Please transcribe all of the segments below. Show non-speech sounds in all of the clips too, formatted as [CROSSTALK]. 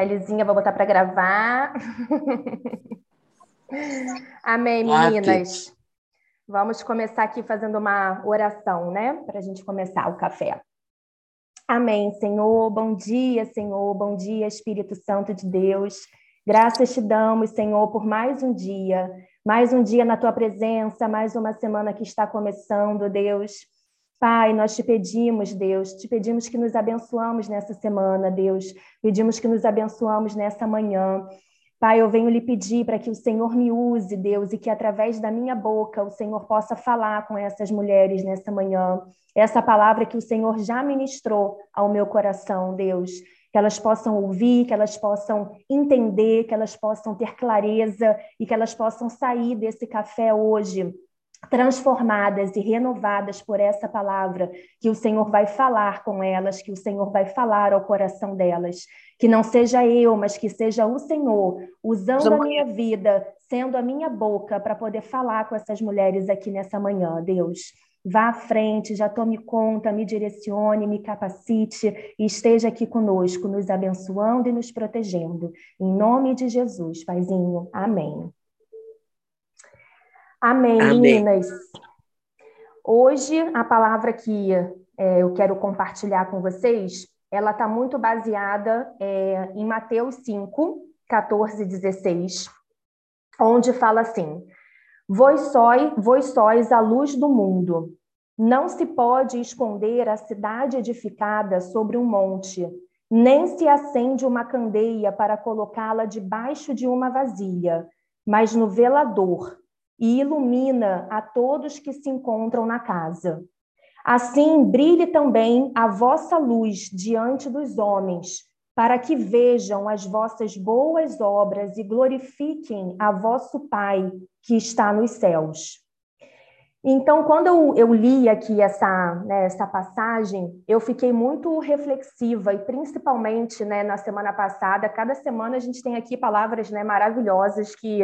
Elizinha, vou botar para gravar. [LAUGHS] Amém, meninas. Vamos começar aqui fazendo uma oração, né? Para a gente começar o café. Amém, Senhor. Bom dia, Senhor. Bom dia, Espírito Santo de Deus. Graças te damos, Senhor, por mais um dia, mais um dia na tua presença, mais uma semana que está começando, Deus. Pai, nós te pedimos, Deus, te pedimos que nos abençoamos nessa semana, Deus. Pedimos que nos abençoamos nessa manhã. Pai, eu venho lhe pedir para que o Senhor me use, Deus, e que através da minha boca o Senhor possa falar com essas mulheres nessa manhã. Essa palavra que o Senhor já ministrou ao meu coração, Deus. Que elas possam ouvir, que elas possam entender, que elas possam ter clareza e que elas possam sair desse café hoje transformadas e renovadas por essa palavra, que o Senhor vai falar com elas, que o Senhor vai falar ao coração delas. Que não seja eu, mas que seja o Senhor usando a minha vida, sendo a minha boca para poder falar com essas mulheres aqui nessa manhã, Deus. Vá à frente, já tome conta, me direcione, me capacite e esteja aqui conosco, nos abençoando e nos protegendo. Em nome de Jesus, Paizinho. Amém. Amém, Amém, meninas. Hoje, a palavra que é, eu quero compartilhar com vocês, ela está muito baseada é, em Mateus 5, 14 e 16, onde fala assim: Vós sois, vós sois a luz do mundo. Não se pode esconder a cidade edificada sobre um monte, nem se acende uma candeia para colocá-la debaixo de uma vasilha, mas no velador e ilumina a todos que se encontram na casa. Assim, brilhe também a vossa luz diante dos homens, para que vejam as vossas boas obras e glorifiquem a vosso Pai que está nos céus. Então, quando eu, eu li aqui essa, né, essa passagem, eu fiquei muito reflexiva, e principalmente né, na semana passada, cada semana a gente tem aqui palavras né, maravilhosas que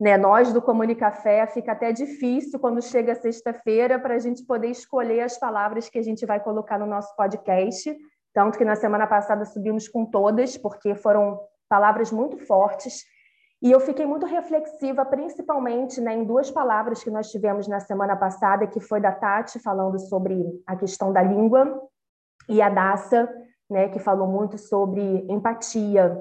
né, nós do Comunicafé fica até difícil quando chega sexta-feira para a gente poder escolher as palavras que a gente vai colocar no nosso podcast. Tanto que na semana passada subimos com todas, porque foram palavras muito fortes. E eu fiquei muito reflexiva, principalmente né, em duas palavras que nós tivemos na semana passada, que foi da Tati falando sobre a questão da língua, e a Daça, né, que falou muito sobre empatia.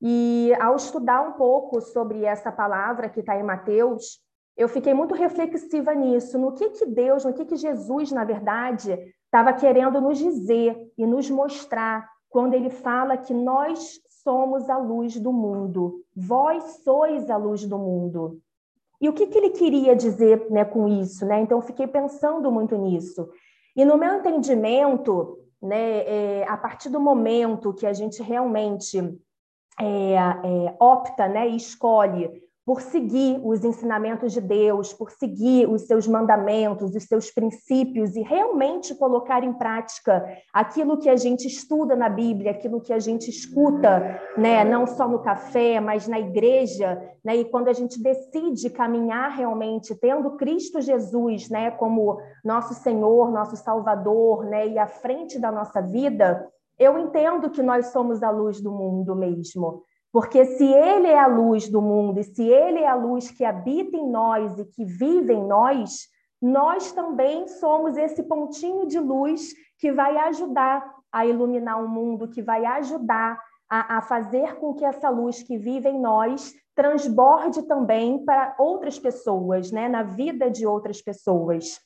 E ao estudar um pouco sobre essa palavra que está em Mateus, eu fiquei muito reflexiva nisso, no que, que Deus, no que, que Jesus, na verdade, estava querendo nos dizer e nos mostrar quando ele fala que nós somos a luz do mundo, vós sois a luz do mundo. E o que, que ele queria dizer né, com isso? Né? Então, eu fiquei pensando muito nisso. E no meu entendimento, né, é, a partir do momento que a gente realmente é, é, opta né, e escolhe por seguir os ensinamentos de Deus, por seguir os seus mandamentos, os seus princípios e realmente colocar em prática aquilo que a gente estuda na Bíblia, aquilo que a gente escuta, né, não só no café, mas na igreja, né, e quando a gente decide caminhar realmente tendo Cristo Jesus, né, como nosso Senhor, nosso Salvador, né, e à frente da nossa vida, eu entendo que nós somos a luz do mundo mesmo. Porque se ele é a luz do mundo e se ele é a luz que habita em nós e que vive em nós, nós também somos esse pontinho de luz que vai ajudar a iluminar o mundo, que vai ajudar a, a fazer com que essa luz que vive em nós transborde também para outras pessoas, né? na vida de outras pessoas.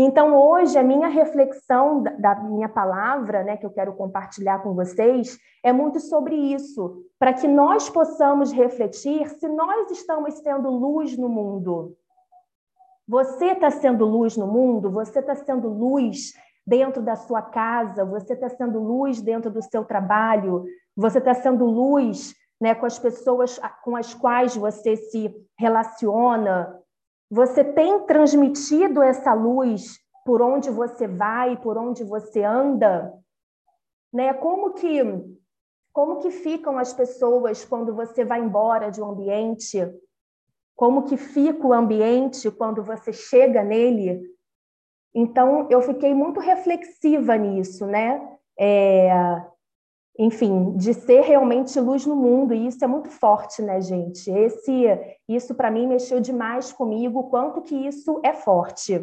Então, hoje, a minha reflexão da minha palavra, né, que eu quero compartilhar com vocês, é muito sobre isso, para que nós possamos refletir se nós estamos sendo luz no mundo. Você está sendo luz no mundo? Você está sendo luz dentro da sua casa? Você está sendo luz dentro do seu trabalho? Você está sendo luz né, com as pessoas com as quais você se relaciona? Você tem transmitido essa luz por onde você vai, por onde você anda? Né? Como que como que ficam as pessoas quando você vai embora de um ambiente? Como que fica o ambiente quando você chega nele? Então, eu fiquei muito reflexiva nisso, né? É, enfim, de ser realmente luz no mundo, e isso é muito forte, né, gente? Esse, isso para mim mexeu demais comigo, quanto que isso é forte.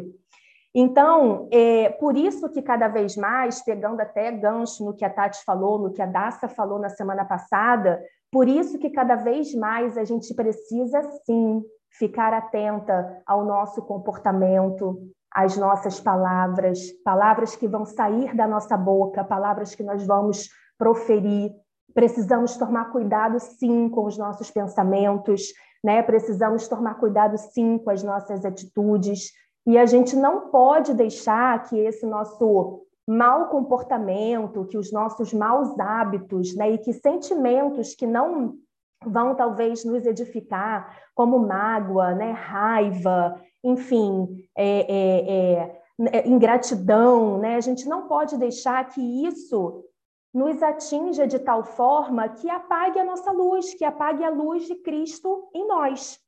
Então, é por isso que cada vez mais, pegando até gancho no que a Tati falou, no que a Daça falou na semana passada, por isso que cada vez mais a gente precisa sim ficar atenta ao nosso comportamento, às nossas palavras, palavras que vão sair da nossa boca, palavras que nós vamos proferir. Precisamos tomar cuidado, sim, com os nossos pensamentos, né? Precisamos tomar cuidado, sim, com as nossas atitudes. E a gente não pode deixar que esse nosso mau comportamento, que os nossos maus hábitos, né? E que sentimentos que não vão talvez nos edificar, como mágoa, né? Raiva, enfim, é, é, é, é ingratidão, né? A gente não pode deixar que isso nos atinja de tal forma que apague a nossa luz, que apague a luz de Cristo em nós.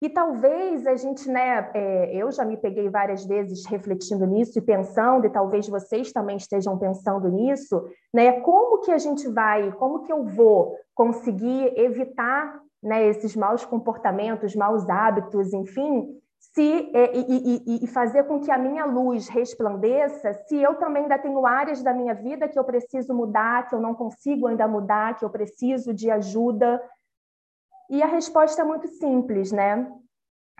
E talvez a gente, né, é, eu já me peguei várias vezes refletindo nisso e pensando, e talvez vocês também estejam pensando nisso, né, como que a gente vai, como que eu vou conseguir evitar, né, esses maus comportamentos, maus hábitos, enfim, se é, e, e, e, fazer com que a minha luz resplandeça, se eu também ainda tenho áreas da minha vida que eu preciso mudar, que eu não consigo ainda mudar, que eu preciso de ajuda. E a resposta é muito simples, né?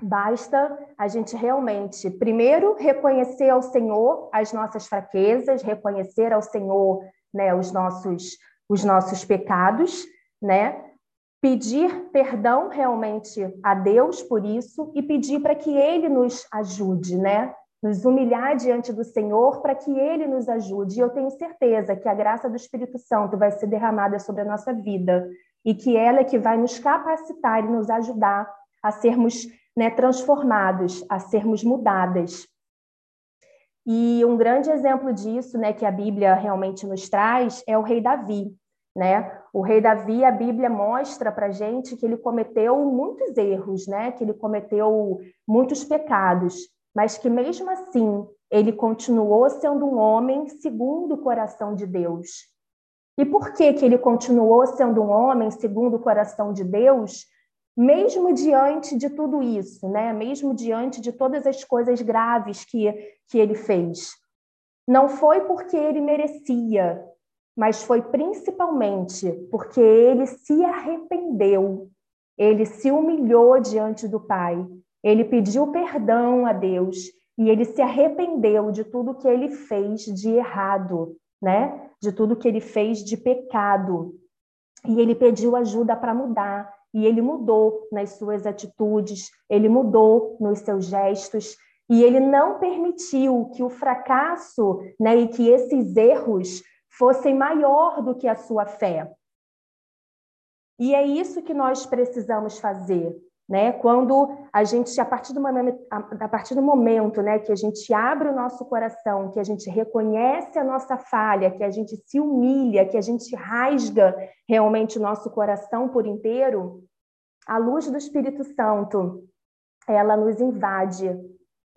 Basta a gente realmente, primeiro, reconhecer ao Senhor as nossas fraquezas, reconhecer ao Senhor né, os, nossos, os nossos pecados, né? Pedir perdão realmente a Deus por isso e pedir para que Ele nos ajude, né? Nos humilhar diante do Senhor para que Ele nos ajude. E eu tenho certeza que a graça do Espírito Santo vai ser derramada sobre a nossa vida e que ela é que vai nos capacitar e nos ajudar a sermos né, transformados, a sermos mudadas. E um grande exemplo disso, né, que a Bíblia realmente nos traz, é o rei Davi. Né? O rei Davi, a Bíblia mostra para gente que ele cometeu muitos erros, né? que ele cometeu muitos pecados, mas que mesmo assim ele continuou sendo um homem segundo o coração de Deus. E por que, que ele continuou sendo um homem segundo o coração de Deus, mesmo diante de tudo isso, né? mesmo diante de todas as coisas graves que, que ele fez? Não foi porque ele merecia, mas foi principalmente porque ele se arrependeu, ele se humilhou diante do Pai, ele pediu perdão a Deus e ele se arrependeu de tudo que ele fez de errado, né? De tudo que ele fez de pecado. E ele pediu ajuda para mudar, e ele mudou nas suas atitudes, ele mudou nos seus gestos, e ele não permitiu que o fracasso, né, e que esses erros fossem maior do que a sua fé. E é isso que nós precisamos fazer, né? Quando a gente, a partir do momento, a partir do momento, né, que a gente abre o nosso coração, que a gente reconhece a nossa falha, que a gente se humilha, que a gente rasga realmente o nosso coração por inteiro, a luz do Espírito Santo, ela nos invade,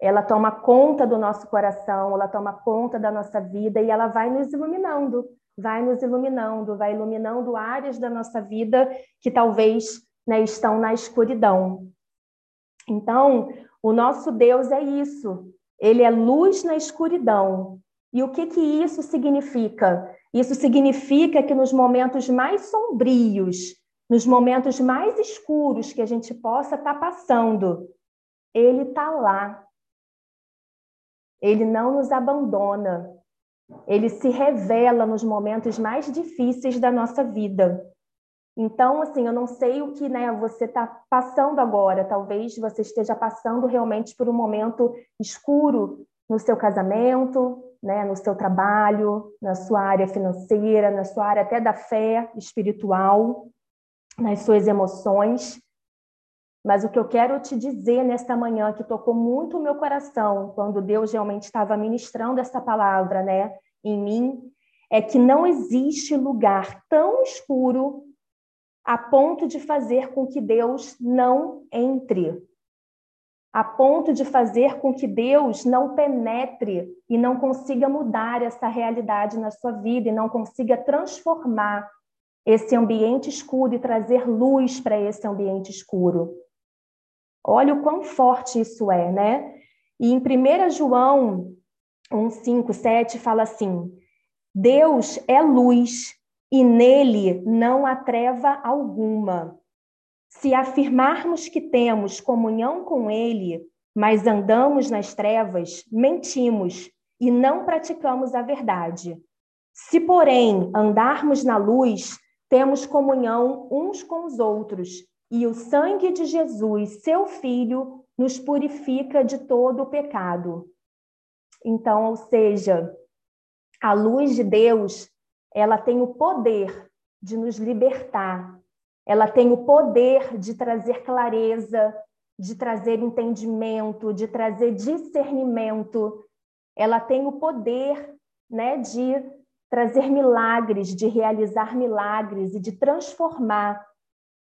ela toma conta do nosso coração, ela toma conta da nossa vida e ela vai nos iluminando, vai nos iluminando, vai iluminando áreas da nossa vida que talvez né, estão na escuridão. Então, o nosso Deus é isso, ele é luz na escuridão. E o que, que isso significa? Isso significa que nos momentos mais sombrios, nos momentos mais escuros que a gente possa estar tá passando, ele está lá, ele não nos abandona. Ele se revela nos momentos mais difíceis da nossa vida. Então, assim, eu não sei o que né, você está passando agora. Talvez você esteja passando realmente por um momento escuro no seu casamento, né, no seu trabalho, na sua área financeira, na sua área até da fé espiritual, nas suas emoções. Mas o que eu quero te dizer nesta manhã, que tocou muito o meu coração, quando Deus realmente estava ministrando essa palavra né, em mim, é que não existe lugar tão escuro a ponto de fazer com que Deus não entre. a ponto de fazer com que Deus não penetre e não consiga mudar essa realidade na sua vida e não consiga transformar esse ambiente escuro e trazer luz para esse ambiente escuro. Olha o quão forte isso é, né? E em 1 João 1, 5, 7 fala assim: Deus é luz e nele não há treva alguma. Se afirmarmos que temos comunhão com ele, mas andamos nas trevas, mentimos e não praticamos a verdade. Se, porém, andarmos na luz, temos comunhão uns com os outros, e o sangue de Jesus, seu Filho, nos purifica de todo o pecado. Então, ou seja, a luz de Deus, ela tem o poder de nos libertar, ela tem o poder de trazer clareza, de trazer entendimento, de trazer discernimento. Ela tem o poder, né, de trazer milagres, de realizar milagres e de transformar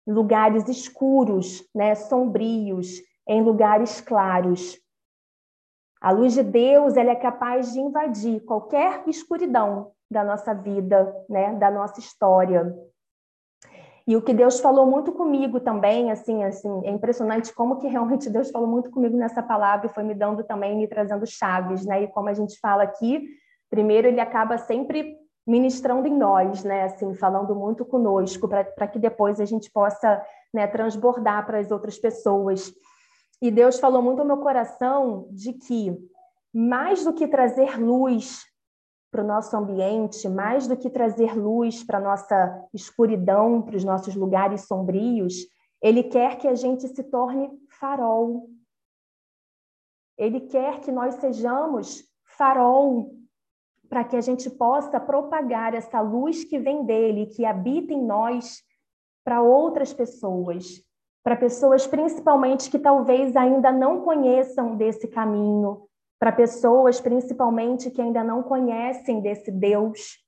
lugares escuros, né, sombrios, em lugares claros. A luz de Deus ela é capaz de invadir qualquer escuridão da nossa vida, né, da nossa história. E o que Deus falou muito comigo também, assim, assim, é impressionante como que realmente Deus falou muito comigo nessa palavra e foi me dando também, me trazendo chaves, né? E como a gente fala aqui, primeiro ele acaba sempre ministrando em nós, né? Assim, falando muito conosco, para que depois a gente possa né, transbordar para as outras pessoas. E Deus falou muito ao meu coração de que, mais do que trazer luz para o nosso ambiente, mais do que trazer luz para a nossa escuridão, para os nossos lugares sombrios, Ele quer que a gente se torne farol. Ele quer que nós sejamos farol para que a gente possa propagar essa luz que vem dele, que habita em nós, para outras pessoas, para pessoas principalmente que talvez ainda não conheçam desse caminho, para pessoas principalmente que ainda não conhecem desse Deus,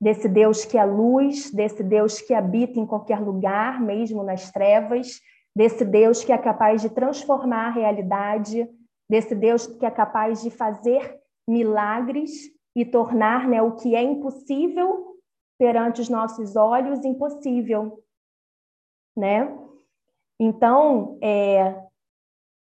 desse Deus que é luz, desse Deus que habita em qualquer lugar, mesmo nas trevas, desse Deus que é capaz de transformar a realidade, desse Deus que é capaz de fazer milagres e tornar né, o que é impossível perante os nossos olhos impossível, né? Então, é,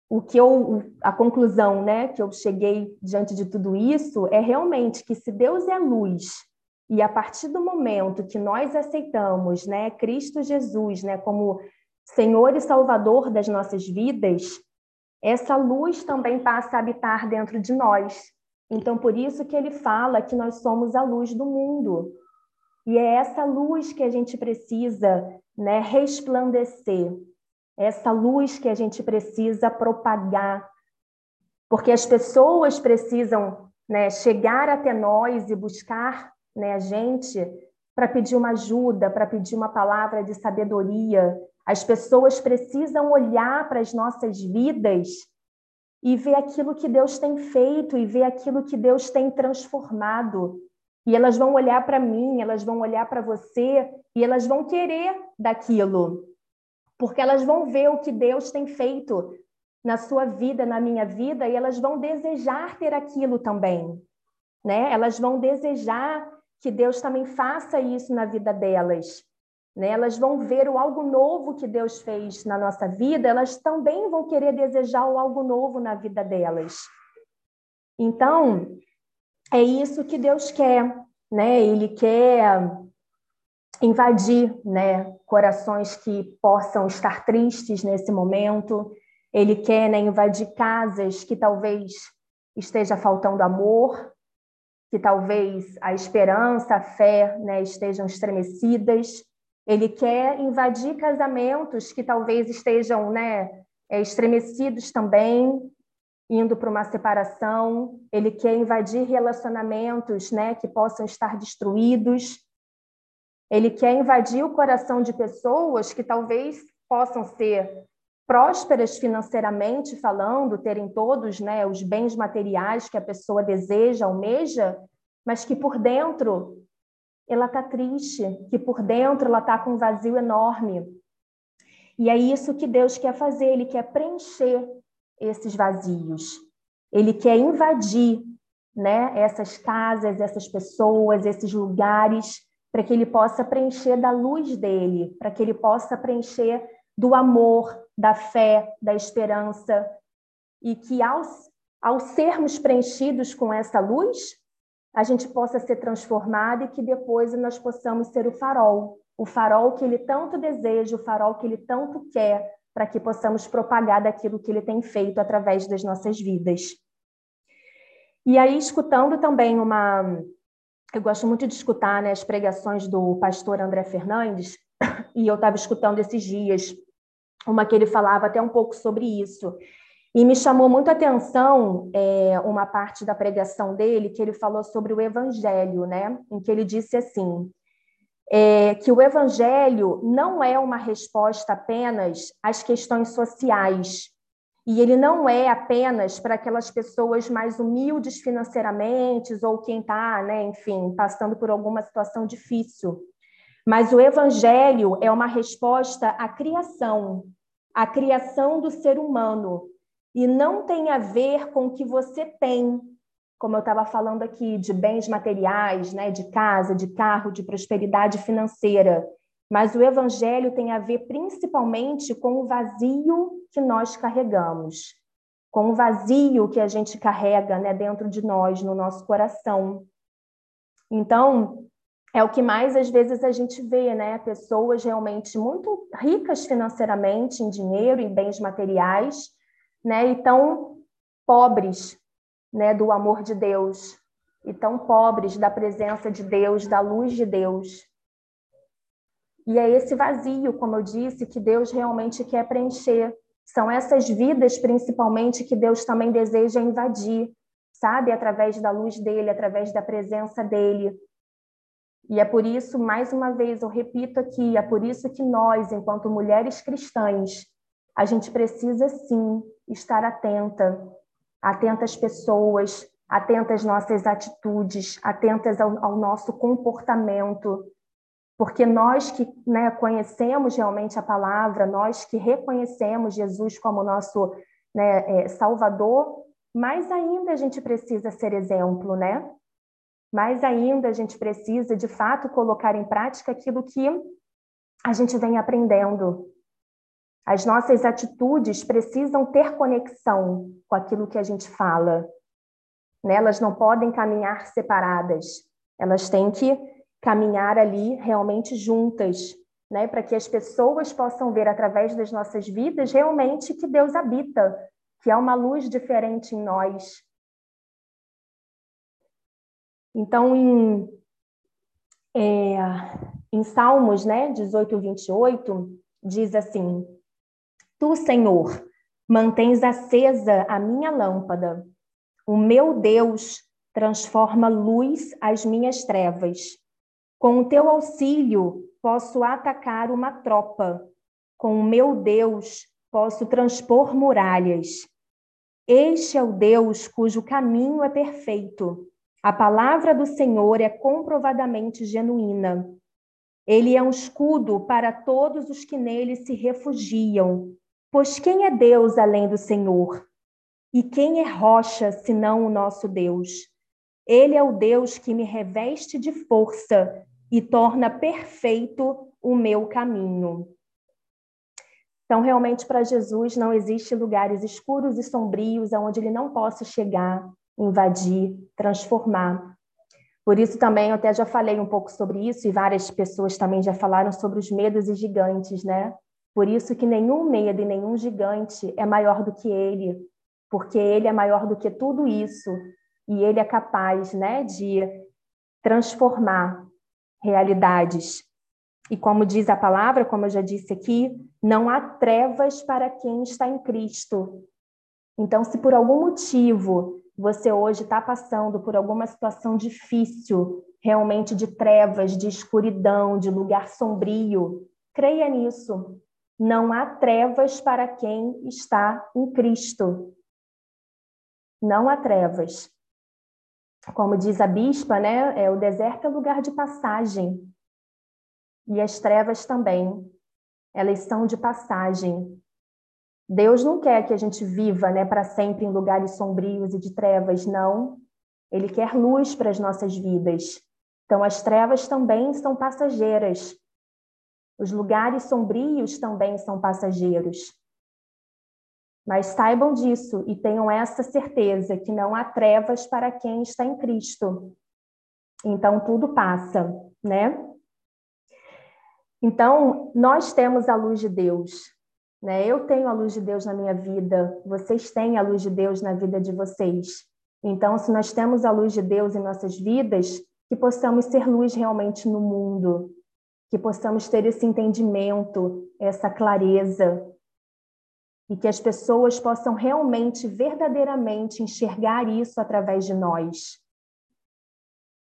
o que eu, a conclusão, né, que eu cheguei diante de tudo isso é realmente que se Deus é luz e a partir do momento que nós aceitamos, né, Cristo Jesus, né, como Senhor e Salvador das nossas vidas, essa luz também passa a habitar dentro de nós. Então, por isso que ele fala que nós somos a luz do mundo. E é essa luz que a gente precisa né, resplandecer, essa luz que a gente precisa propagar, porque as pessoas precisam né, chegar até nós e buscar né, a gente para pedir uma ajuda, para pedir uma palavra de sabedoria. As pessoas precisam olhar para as nossas vidas e ver aquilo que Deus tem feito e ver aquilo que Deus tem transformado. E elas vão olhar para mim, elas vão olhar para você e elas vão querer daquilo. Porque elas vão ver o que Deus tem feito na sua vida, na minha vida, e elas vão desejar ter aquilo também. Né? Elas vão desejar que Deus também faça isso na vida delas. Né? Elas vão ver o algo novo que Deus fez na nossa vida, elas também vão querer desejar o algo novo na vida delas. Então, é isso que Deus quer, né? Ele quer invadir, né, corações que possam estar tristes nesse momento. Ele quer né, invadir casas que talvez esteja faltando amor, que talvez a esperança, a fé, né, estejam estremecidas. Ele quer invadir casamentos que talvez estejam né, é, estremecidos também, indo para uma separação. Ele quer invadir relacionamentos né, que possam estar destruídos. Ele quer invadir o coração de pessoas que talvez possam ser prósperas financeiramente falando, terem todos né, os bens materiais que a pessoa deseja, almeja, mas que por dentro ela está triste, que por dentro ela está com um vazio enorme. E é isso que Deus quer fazer, Ele quer preencher esses vazios. Ele quer invadir né, essas casas, essas pessoas, esses lugares, para que ele possa preencher da luz dele, para que ele possa preencher do amor, da fé, da esperança, e que ao, ao sermos preenchidos com essa luz, a gente possa ser transformado e que depois nós possamos ser o farol, o farol que ele tanto deseja, o farol que ele tanto quer, para que possamos propagar daquilo que ele tem feito através das nossas vidas. E aí, escutando também uma. Eu gosto muito de escutar né, as pregações do pastor André Fernandes, [COUGHS] e eu estava escutando esses dias uma que ele falava até um pouco sobre isso. E me chamou muito a atenção é, uma parte da pregação dele, que ele falou sobre o evangelho, né? Em que ele disse assim: é, que o evangelho não é uma resposta apenas às questões sociais, e ele não é apenas para aquelas pessoas mais humildes financeiramente ou quem está, né, enfim, passando por alguma situação difícil. Mas o evangelho é uma resposta à criação, à criação do ser humano, e não tem a ver com o que você tem, como eu estava falando aqui, de bens materiais, né, de casa, de carro, de prosperidade financeira. Mas o evangelho tem a ver principalmente com o vazio que nós carregamos, com o vazio que a gente carrega né, dentro de nós, no nosso coração. Então, é o que mais às vezes a gente vê, né? Pessoas realmente muito ricas financeiramente, em dinheiro e bens materiais, né? E tão pobres, né, do amor de Deus, e tão pobres da presença de Deus, da luz de Deus. E é esse vazio, como eu disse, que Deus realmente quer preencher. São essas vidas, principalmente, que Deus também deseja invadir, sabe? Através da luz dele, através da presença dele. E é por isso, mais uma vez, eu repito aqui, é por isso que nós, enquanto mulheres cristãs, a gente precisa sim estar atenta, atenta às pessoas, atenta às nossas atitudes, atentas ao, ao nosso comportamento, porque nós que né, conhecemos realmente a palavra, nós que reconhecemos Jesus como nosso né, é, Salvador, mais ainda a gente precisa ser exemplo, né? Mais ainda a gente precisa, de fato, colocar em prática aquilo que a gente vem aprendendo. As nossas atitudes precisam ter conexão com aquilo que a gente fala. Né? Elas não podem caminhar separadas. Elas têm que caminhar ali realmente juntas, né? Para que as pessoas possam ver através das nossas vidas realmente que Deus habita, que há uma luz diferente em nós. Então, em, é, em Salmos, né, 18, 28, diz assim: Tu, Senhor, mantens acesa a minha lâmpada. O meu Deus transforma luz às minhas trevas. Com o teu auxílio, posso atacar uma tropa. Com o meu Deus, posso transpor muralhas. Este é o Deus cujo caminho é perfeito. A palavra do Senhor é comprovadamente genuína. Ele é um escudo para todos os que nele se refugiam. Pois quem é Deus além do Senhor? E quem é rocha senão o nosso Deus? Ele é o Deus que me reveste de força e torna perfeito o meu caminho. Então, realmente, para Jesus não existe lugares escuros e sombrios aonde ele não possa chegar, invadir, transformar. Por isso também eu até já falei um pouco sobre isso e várias pessoas também já falaram sobre os medos e gigantes, né? Por isso que nenhum medo e nenhum gigante é maior do que ele, porque ele é maior do que tudo isso e ele é capaz, né, de transformar realidades. E como diz a palavra, como eu já disse aqui, não há trevas para quem está em Cristo. Então, se por algum motivo você hoje está passando por alguma situação difícil, realmente de trevas, de escuridão, de lugar sombrio, creia nisso. Não há trevas para quem está em Cristo. Não há trevas. Como diz a bispa, né, é, o deserto é lugar de passagem. E as trevas também. Elas são de passagem. Deus não quer que a gente viva né, para sempre em lugares sombrios e de trevas, não. Ele quer luz para as nossas vidas. Então, as trevas também são passageiras. Os lugares sombrios também são passageiros. Mas saibam disso e tenham essa certeza que não há trevas para quem está em Cristo. Então, tudo passa, né? Então, nós temos a luz de Deus. Né? Eu tenho a luz de Deus na minha vida, vocês têm a luz de Deus na vida de vocês. Então, se nós temos a luz de Deus em nossas vidas, que possamos ser luz realmente no mundo, que possamos ter esse entendimento, essa clareza, e que as pessoas possam realmente, verdadeiramente enxergar isso através de nós,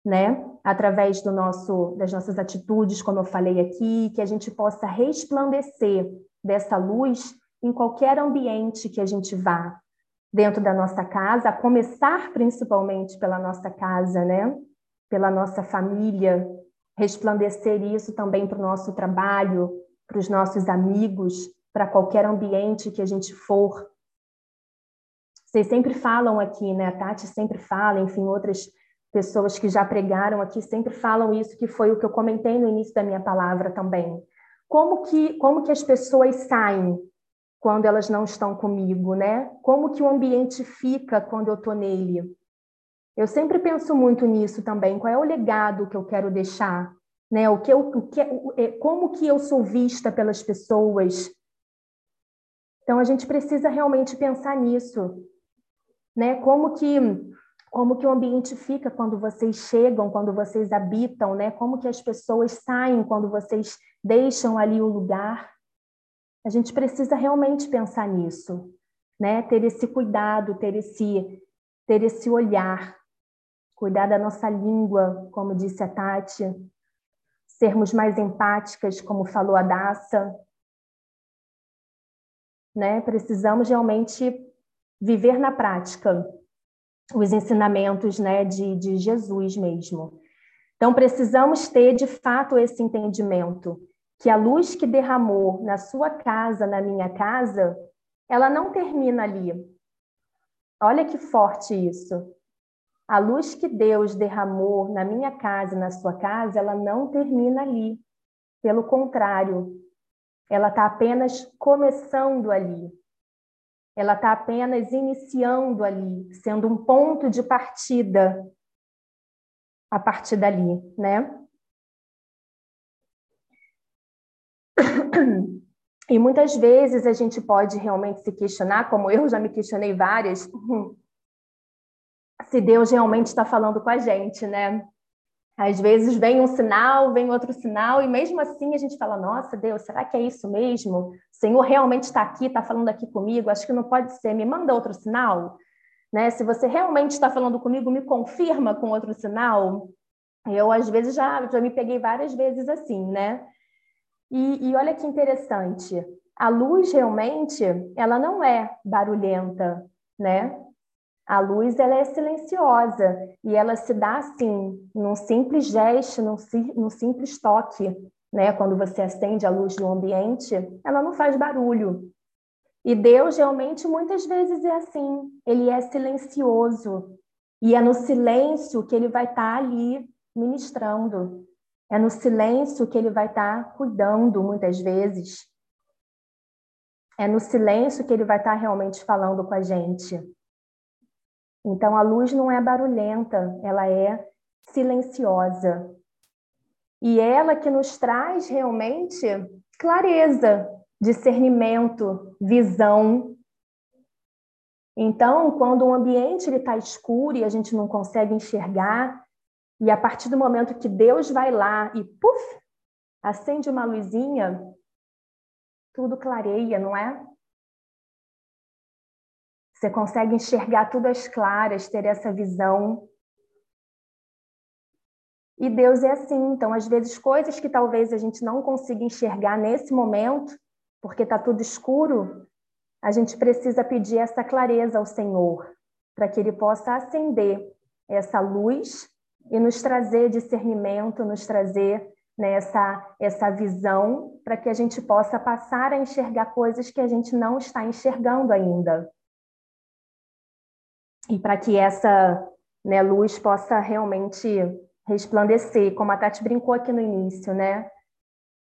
né? Através do nosso, das nossas atitudes, como eu falei aqui, que a gente possa resplandecer dessa luz em qualquer ambiente que a gente vá, dentro da nossa casa, a começar principalmente pela nossa casa, né? Pela nossa família, resplandecer isso também para o nosso trabalho, para os nossos amigos, para qualquer ambiente que a gente for. Vocês sempre falam aqui, né? A Tati sempre fala, enfim, outras pessoas que já pregaram aqui sempre falam isso, que foi o que eu comentei no início da minha palavra também. Como que, como que as pessoas saem quando elas não estão comigo, né? Como que o ambiente fica quando eu estou nele? Eu sempre penso muito nisso também. Qual é o legado que eu quero deixar? Né? O que eu, o que, é, como que eu sou vista pelas pessoas? Então a gente precisa realmente pensar nisso, né? Como que como que o ambiente fica quando vocês chegam, quando vocês habitam, né? Como que as pessoas saem quando vocês deixam ali o lugar? A gente precisa realmente pensar nisso, né? Ter esse cuidado, ter esse ter esse olhar, cuidar da nossa língua, como disse a Tati, sermos mais empáticas, como falou a Daça, né? Precisamos realmente viver na prática os ensinamentos né, de, de Jesus mesmo. Então, precisamos ter de fato esse entendimento que a luz que derramou na sua casa, na minha casa, ela não termina ali. Olha que forte isso. A luz que Deus derramou na minha casa, na sua casa, ela não termina ali. Pelo contrário, ela está apenas começando ali. Ela está apenas iniciando ali, sendo um ponto de partida a partir dali, né? E muitas vezes a gente pode realmente se questionar, como eu já me questionei várias, se Deus realmente está falando com a gente, né? Às vezes vem um sinal, vem outro sinal, e mesmo assim a gente fala: Nossa, Deus, será que é isso mesmo? O Senhor realmente está aqui, está falando aqui comigo? Acho que não pode ser. Me manda outro sinal. Né? Se você realmente está falando comigo, me confirma com outro sinal. Eu, às vezes, já, já me peguei várias vezes assim, né? E, e olha que interessante. A luz, realmente, ela não é barulhenta, né? A luz ela é silenciosa e ela se dá assim, num simples gesto, num, num simples toque, né? Quando você acende a luz no ambiente, ela não faz barulho. E Deus realmente muitas vezes é assim, ele é silencioso. E é no silêncio que ele vai estar tá ali ministrando. É no silêncio que ele vai estar tá cuidando muitas vezes. É no silêncio que ele vai estar tá realmente falando com a gente. Então, a luz não é barulhenta, ela é silenciosa. E ela que nos traz realmente clareza, discernimento, visão. Então, quando o ambiente está escuro e a gente não consegue enxergar, e a partir do momento que Deus vai lá e, puf, acende uma luzinha, tudo clareia, não é? Você consegue enxergar tudo às claras, ter essa visão. E Deus é assim. Então, às vezes, coisas que talvez a gente não consiga enxergar nesse momento, porque está tudo escuro, a gente precisa pedir essa clareza ao Senhor, para que Ele possa acender essa luz e nos trazer discernimento, nos trazer né, essa, essa visão para que a gente possa passar a enxergar coisas que a gente não está enxergando ainda. E para que essa né, luz possa realmente resplandecer, como a Tati brincou aqui no início, né?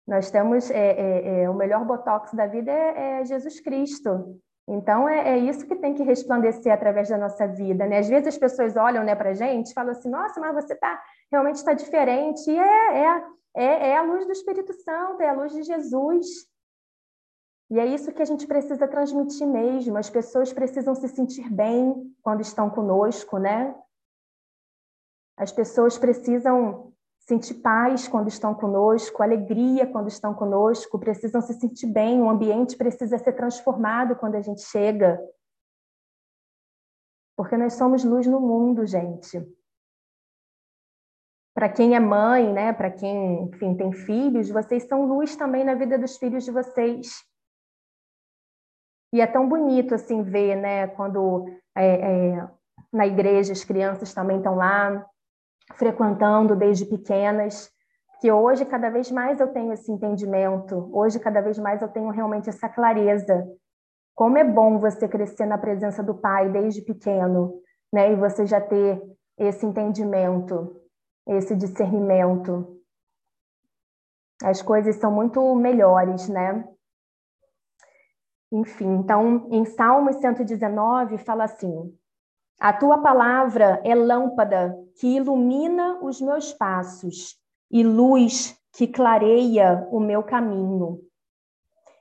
Nós temos é, é, é, o melhor botox da vida é, é Jesus Cristo. Então é, é, isso que tem que resplandecer através da nossa vida, né? Às vezes as pessoas olham, né, para a gente, e falam assim: Nossa, mas você tá realmente está diferente. E é, é, é, é a luz do Espírito Santo, é a luz de Jesus. E é isso que a gente precisa transmitir mesmo. As pessoas precisam se sentir bem quando estão conosco, né? As pessoas precisam sentir paz quando estão conosco, alegria quando estão conosco, precisam se sentir bem, o ambiente precisa ser transformado quando a gente chega. Porque nós somos luz no mundo, gente. Para quem é mãe, né, para quem, enfim, tem filhos, vocês são luz também na vida dos filhos de vocês. E é tão bonito assim ver, né, quando é, é, na igreja as crianças também estão lá frequentando desde pequenas, que hoje cada vez mais eu tenho esse entendimento, hoje cada vez mais eu tenho realmente essa clareza. Como é bom você crescer na presença do Pai desde pequeno, né? E você já ter esse entendimento, esse discernimento. As coisas são muito melhores, né? Enfim, então, em Salmos 119 fala assim: a tua palavra é lâmpada que ilumina os meus passos e luz que clareia o meu caminho.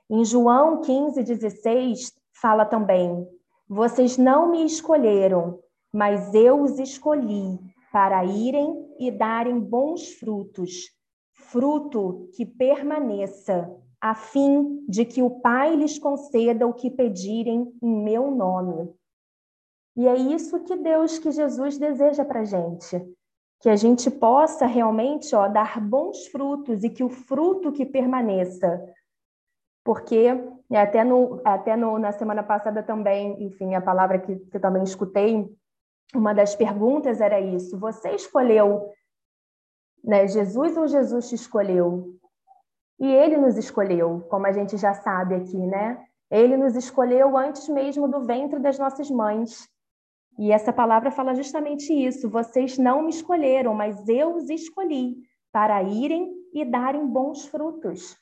Em João 15:16 fala também: Vocês não me escolheram, mas eu os escolhi para irem e darem bons frutos, fruto que permaneça, a fim de que o Pai lhes conceda o que pedirem em meu nome. E é isso que Deus, que Jesus deseja para a gente. Que a gente possa realmente ó, dar bons frutos e que o fruto que permaneça. Porque até, no, até no, na semana passada também, enfim, a palavra que, que eu também escutei, uma das perguntas era isso: você escolheu né, Jesus ou Jesus te escolheu? E ele nos escolheu, como a gente já sabe aqui, né? Ele nos escolheu antes mesmo do ventre das nossas mães. E essa palavra fala justamente isso: vocês não me escolheram, mas eu os escolhi para irem e darem bons frutos.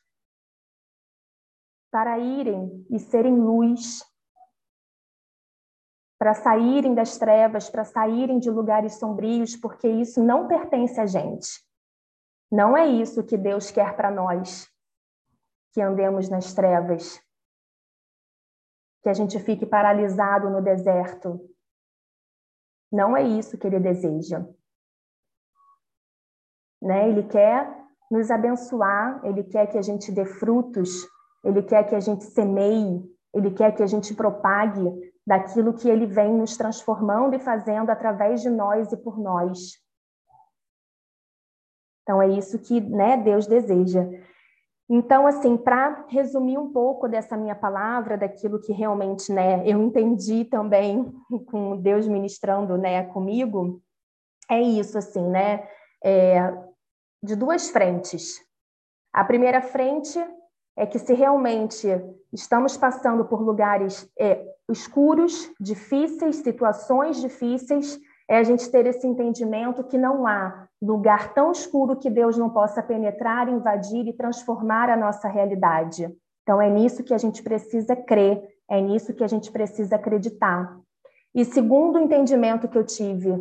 Para irem e serem luz. Para saírem das trevas, para saírem de lugares sombrios, porque isso não pertence a gente. Não é isso que Deus quer para nós, que andemos nas trevas, que a gente fique paralisado no deserto, não é isso que ele deseja. Né? Ele quer nos abençoar, ele quer que a gente dê frutos, ele quer que a gente semeie, ele quer que a gente propague daquilo que ele vem nos transformando e fazendo através de nós e por nós. Então é isso que né, Deus deseja. Então, assim, para resumir um pouco dessa minha palavra, daquilo que realmente, né, eu entendi também [LAUGHS] com Deus ministrando, né, comigo, é isso, assim, né, é, de duas frentes. A primeira frente é que se realmente estamos passando por lugares é, escuros, difíceis, situações difíceis, é a gente ter esse entendimento que não há lugar tão escuro que Deus não possa penetrar, invadir e transformar a nossa realidade. Então, é nisso que a gente precisa crer, é nisso que a gente precisa acreditar. E segundo o entendimento que eu tive,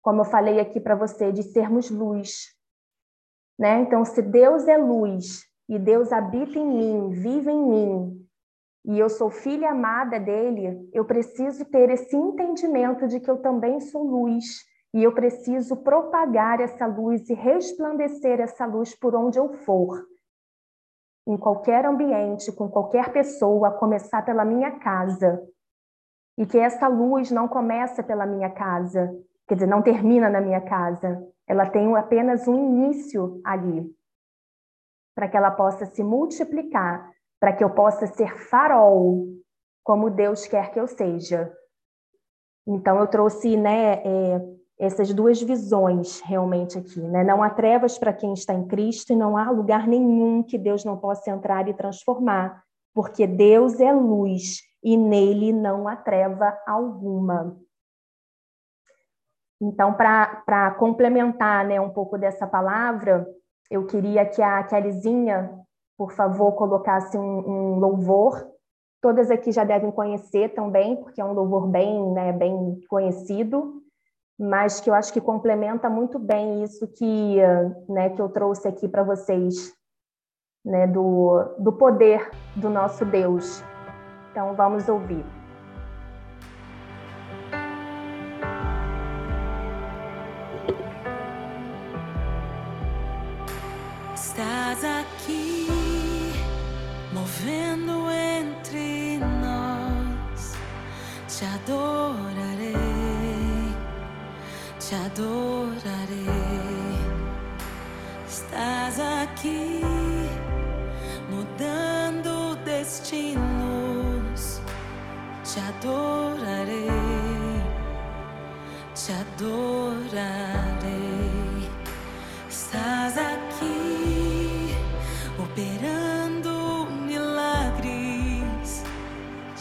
como eu falei aqui para você, de sermos luz. Né? Então, se Deus é luz e Deus habita em mim, vive em mim, e eu sou filha amada dele, eu preciso ter esse entendimento de que eu também sou luz e eu preciso propagar essa luz e resplandecer essa luz por onde eu for. Em qualquer ambiente, com qualquer pessoa, a começar pela minha casa. E que essa luz não começa pela minha casa, quer dizer, não termina na minha casa. Ela tem apenas um início ali, para que ela possa se multiplicar para que eu possa ser farol, como Deus quer que eu seja. Então, eu trouxe né, é, essas duas visões realmente aqui, né? Não há trevas para quem está em Cristo e não há lugar nenhum que Deus não possa entrar e transformar, porque Deus é luz e nele não há treva alguma. Então, para complementar né, um pouco dessa palavra, eu queria que a Kellyzinha, por favor, colocasse um, um louvor. Todas aqui já devem conhecer também, porque é um louvor bem, né, bem conhecido mas que eu acho que complementa muito bem isso que, né, que eu trouxe aqui para vocês, né, do, do poder do nosso Deus. Então, vamos ouvir. Movendo entre nós, te adorarei te adorarei. Estás aqui, mudando destinos. Te adorarei, te adorarei. Estás aqui, operando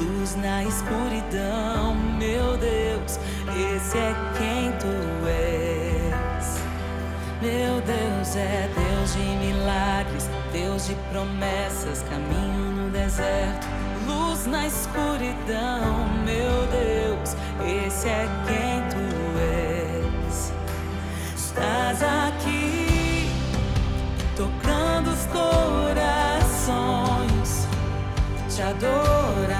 luz na escuridão. Meu Deus, esse é quem tu és. Meu Deus é Deus de milagres, Deus de promessas, caminho no deserto, luz na escuridão, meu Deus, esse é quem tu és. Estás aqui, tocando os corações, te adorarei,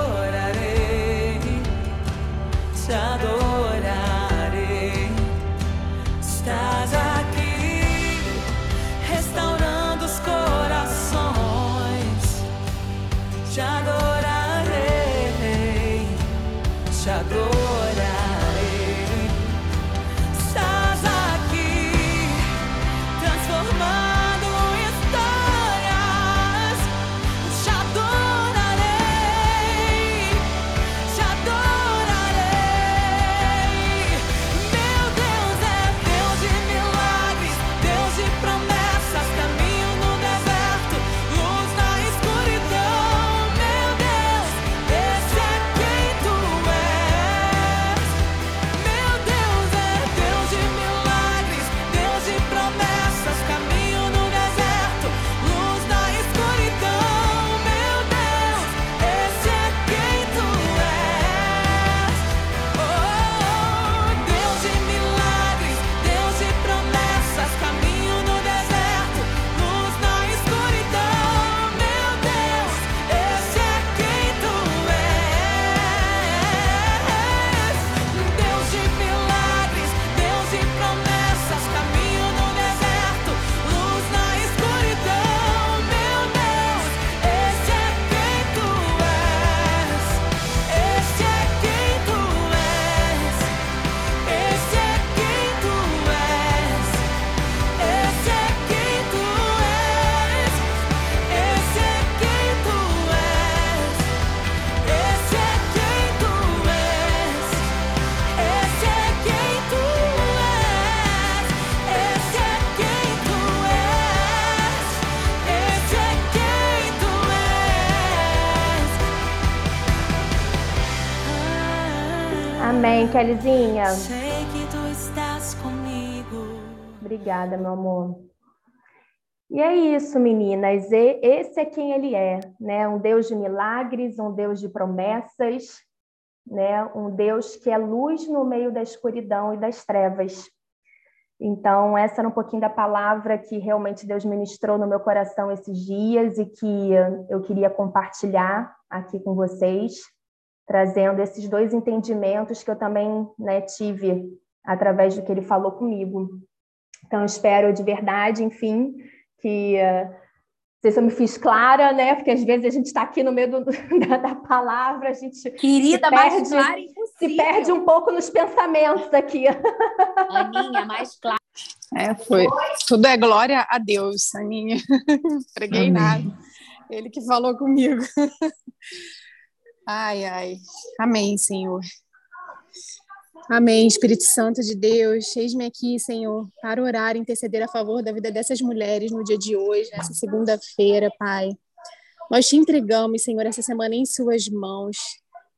Kellyzinha. Sei que tu estás comigo. Obrigada, meu amor. E é isso, meninas. Esse é quem ele é, né? Um Deus de milagres, um Deus de promessas, né? Um Deus que é luz no meio da escuridão e das trevas. Então, essa era um pouquinho da palavra que realmente Deus ministrou no meu coração esses dias e que eu queria compartilhar aqui com vocês, trazendo esses dois entendimentos que eu também né, tive através do que ele falou comigo. Então, espero de verdade, enfim, que não sei se eu me fiz clara, né? Porque às vezes a gente está aqui no meio do, [LAUGHS] da, da, palavra, a gente Querida, se perde, mais clara impossível. Se perde um pouco nos pensamentos aqui. Aninha, mais clara. É, foi. Tudo é glória a Deus, Aninha. [LAUGHS] Preguei Amém. nada. Ele que falou comigo. [LAUGHS] Ai, ai. Amém, Senhor. Amém, Espírito Santo de Deus, eis-me aqui, Senhor, para orar e interceder a favor da vida dessas mulheres no dia de hoje, nessa segunda-feira, Pai. Nós te entregamos, Senhor, essa semana em Suas mãos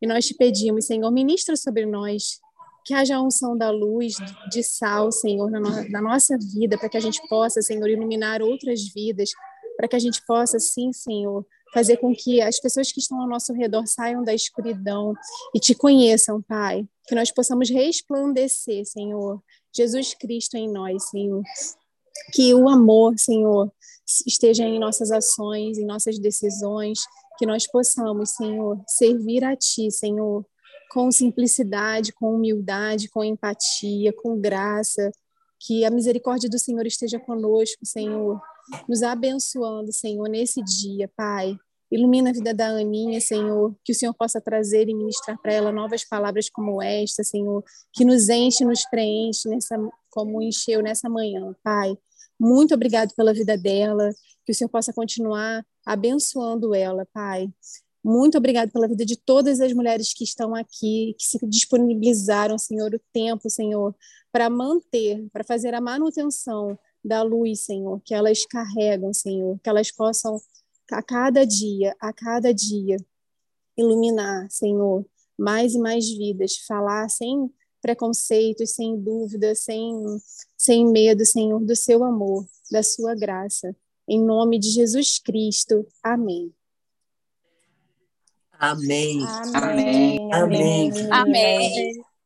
e nós te pedimos, Senhor, ministra sobre nós, que haja a unção da luz, de sal, Senhor, na, no, na nossa vida, para que a gente possa, Senhor, iluminar outras vidas, para que a gente possa, sim, Senhor, fazer com que as pessoas que estão ao nosso redor saiam da escuridão e te conheçam, Pai. Que nós possamos resplandecer, Senhor, Jesus Cristo em nós, Senhor. Que o amor, Senhor, esteja em nossas ações, em nossas decisões, que nós possamos, Senhor, servir a Ti, Senhor, com simplicidade, com humildade, com empatia, com graça. Que a misericórdia do Senhor esteja conosco, Senhor, nos abençoando, Senhor, nesse dia, Pai. Ilumina a vida da Aninha, Senhor, que o Senhor possa trazer e ministrar para ela novas palavras como esta, Senhor, que nos enche, nos preenche nessa, como encheu nessa manhã, Pai. Muito obrigado pela vida dela, que o Senhor possa continuar abençoando ela, Pai. Muito obrigado pela vida de todas as mulheres que estão aqui, que se disponibilizaram, Senhor, o tempo, Senhor, para manter, para fazer a manutenção da luz, Senhor, que elas carregam, Senhor, que elas possam a cada dia, a cada dia, iluminar, Senhor, mais e mais vidas, falar sem preconceitos, sem dúvidas, sem, sem medo, Senhor, do seu amor, da sua graça. Em nome de Jesus Cristo. Amém. Amém. Amém. Amém. Amém. Amém.